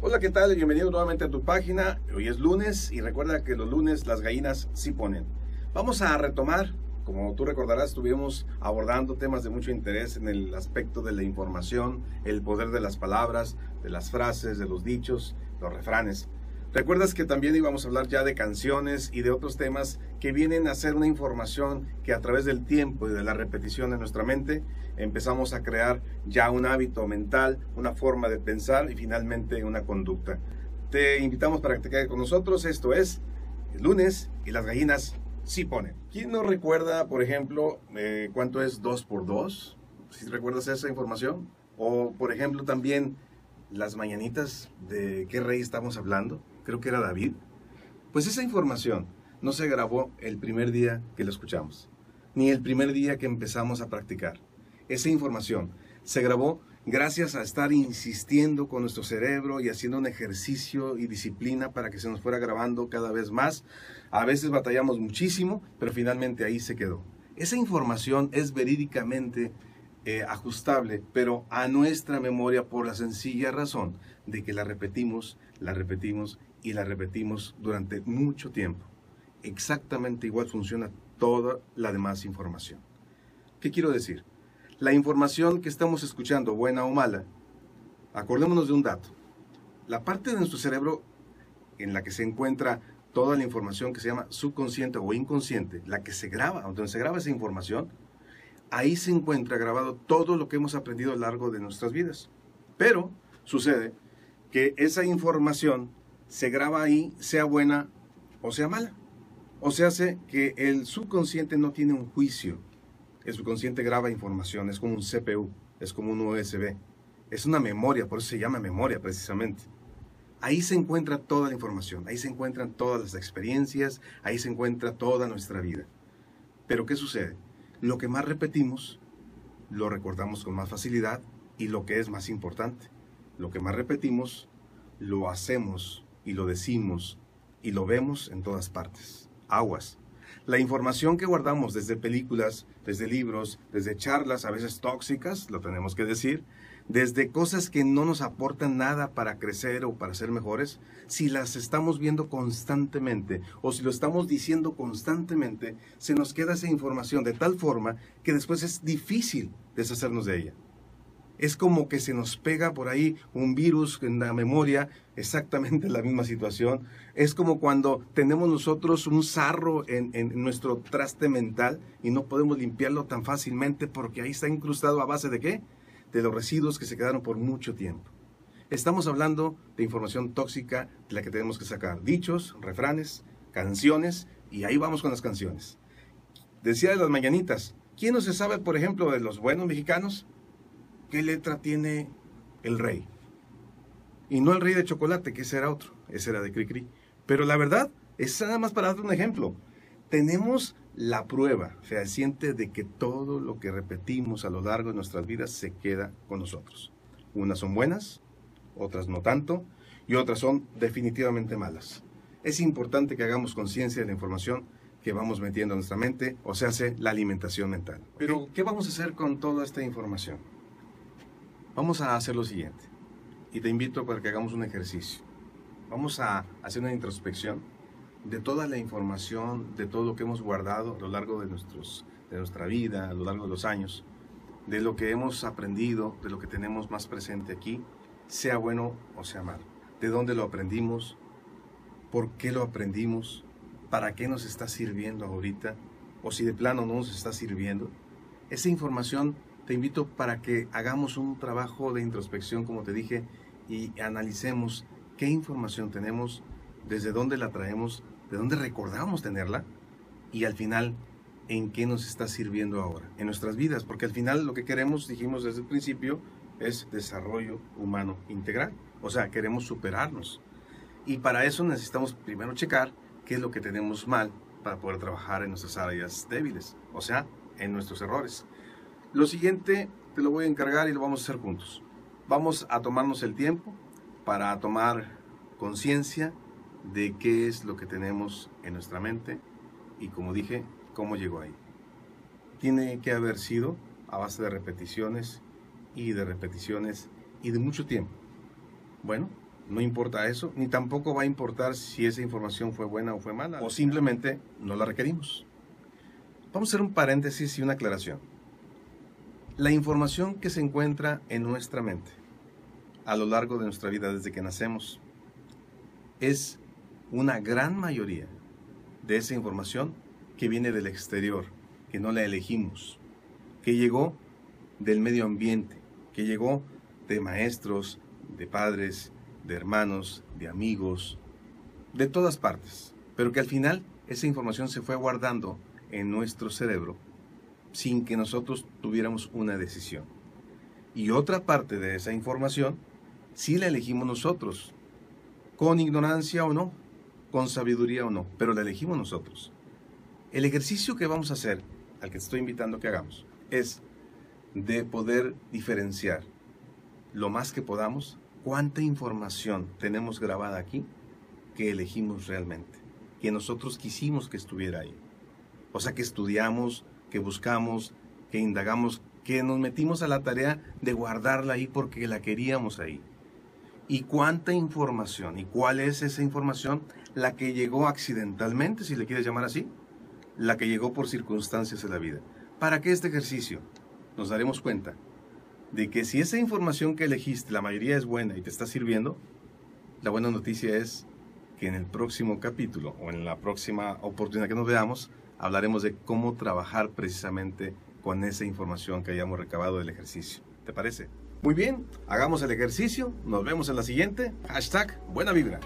Hola, ¿qué tal? Bienvenido nuevamente a tu página. Hoy es lunes y recuerda que los lunes las gallinas sí ponen. Vamos a retomar, como tú recordarás, estuvimos abordando temas de mucho interés en el aspecto de la información, el poder de las palabras, de las frases, de los dichos, los refranes. Recuerdas que también íbamos a hablar ya de canciones y de otros temas que vienen a ser una información que a través del tiempo y de la repetición en nuestra mente empezamos a crear ya un hábito mental, una forma de pensar y finalmente una conducta. Te invitamos para que te quedes con nosotros. Esto es el lunes y las gallinas sí ponen. ¿Quién no recuerda, por ejemplo, eh, cuánto es 2 por 2? Si recuerdas esa información. O, por ejemplo, también las mañanitas de qué rey estamos hablando creo que era David, pues esa información no se grabó el primer día que la escuchamos, ni el primer día que empezamos a practicar. Esa información se grabó gracias a estar insistiendo con nuestro cerebro y haciendo un ejercicio y disciplina para que se nos fuera grabando cada vez más. A veces batallamos muchísimo, pero finalmente ahí se quedó. Esa información es verídicamente eh, ajustable, pero a nuestra memoria por la sencilla razón de que la repetimos, la repetimos y la repetimos durante mucho tiempo. Exactamente igual funciona toda la demás información. ¿Qué quiero decir? La información que estamos escuchando, buena o mala, acordémonos de un dato. La parte de nuestro cerebro en la que se encuentra toda la información que se llama subconsciente o inconsciente, la que se graba, donde se graba esa información, ahí se encuentra grabado todo lo que hemos aprendido a lo largo de nuestras vidas. Pero sucede que esa información se graba ahí, sea buena o sea mala. O sea, hace que el subconsciente no tiene un juicio. El subconsciente graba información, es como un CPU, es como un USB. Es una memoria, por eso se llama memoria precisamente. Ahí se encuentra toda la información, ahí se encuentran todas las experiencias, ahí se encuentra toda nuestra vida. Pero ¿qué sucede? Lo que más repetimos, lo recordamos con más facilidad y lo que es más importante, lo que más repetimos, lo hacemos y lo decimos y lo vemos en todas partes. Aguas. La información que guardamos desde películas, desde libros, desde charlas a veces tóxicas, lo tenemos que decir, desde cosas que no nos aportan nada para crecer o para ser mejores, si las estamos viendo constantemente o si lo estamos diciendo constantemente, se nos queda esa información de tal forma que después es difícil deshacernos de ella es como que se nos pega por ahí un virus en la memoria, exactamente la misma situación. Es como cuando tenemos nosotros un sarro en, nuestro traste mental y no podemos limpiarlo tan fácilmente porque ahí está incrustado a base de qué? De los residuos que se quedaron por mucho tiempo. Estamos hablando de información tóxica de la que tenemos que sacar dichos, refranes, canciones y ahí vamos con las canciones. Decía de las mañanitas, ¿quién no se sabe, por ejemplo, de los buenos mexicanos? ¿qué letra tiene el rey? Y no el rey de chocolate, que ese era otro, ese era de Cricri. Pero la verdad, es nada más para dar un ejemplo. Tenemos la prueba fehaciente de que todo lo que repetimos a lo largo de nuestras vidas se queda con nosotros. Unas son buenas, otras no tanto, y otras son definitivamente malas. Es importante que hagamos conciencia de la información que vamos metiendo en nuestra mente, o se hace la alimentación mental. Pero, ¿qué vamos a hacer con toda esta información? Vamos a hacer lo siguiente. Y te invito para que hagamos un ejercicio. Vamos a hacer una introspección de toda la información, de todo lo que hemos guardado a lo largo de, nuestros, de nuestra vida, a lo largo de los años, de lo que hemos aprendido, de lo que tenemos más presente aquí, sea bueno o sea malo. De dónde lo aprendimos, por qué lo aprendimos, para qué nos está sirviendo ahorita, o si de plano no nos está sirviendo. Esa información te invito para que hagamos un trabajo de introspección, como te dije, y analicemos qué información tenemos, desde dónde la traemos, de dónde recordamos tenerla y al final en qué nos está sirviendo ahora, en nuestras vidas, porque al final lo que queremos, dijimos desde el principio, es desarrollo humano integral, o sea, queremos superarnos. Y para eso necesitamos primero checar qué es lo que tenemos mal para poder trabajar en nuestras áreas débiles, o sea, en nuestros errores. Lo siguiente te lo voy a encargar y lo vamos a hacer juntos. Vamos a tomarnos el tiempo para tomar conciencia de qué es lo que tenemos en nuestra mente y como dije, cómo llegó ahí. Tiene que haber sido a base de repeticiones y de repeticiones y de mucho tiempo. Bueno, no importa eso, ni tampoco va a importar si esa información fue buena o fue mala, o simplemente no la requerimos. Vamos a hacer un paréntesis y una aclaración. La información que se encuentra en nuestra mente a lo largo de nuestra vida desde que nacemos es una gran mayoría de esa información que viene del exterior, que no la elegimos, que llegó del medio ambiente, que llegó de maestros, de padres, de hermanos, de amigos, de todas partes, pero que al final esa información se fue guardando en nuestro cerebro sin que nosotros tuviéramos una decisión. Y otra parte de esa información sí la elegimos nosotros, con ignorancia o no, con sabiduría o no, pero la elegimos nosotros. El ejercicio que vamos a hacer, al que te estoy invitando que hagamos, es de poder diferenciar lo más que podamos cuánta información tenemos grabada aquí que elegimos realmente, que nosotros quisimos que estuviera ahí. O sea, que estudiamos, que buscamos, que indagamos, que nos metimos a la tarea de guardarla ahí porque la queríamos ahí y cuánta información y cuál es esa información, la que llegó accidentalmente, si le quieres llamar así, la que llegó por circunstancias de la vida. ¿Para qué este ejercicio? Nos daremos cuenta de que si esa información que elegiste, la mayoría es buena y te está sirviendo, la buena noticia es que en el próximo capítulo o en la próxima oportunidad que nos veamos, hablaremos de cómo trabajar precisamente con esa información que hayamos recabado del ejercicio. ¿Te parece? Muy bien, hagamos el ejercicio, nos vemos en la siguiente. Hashtag buena vibra.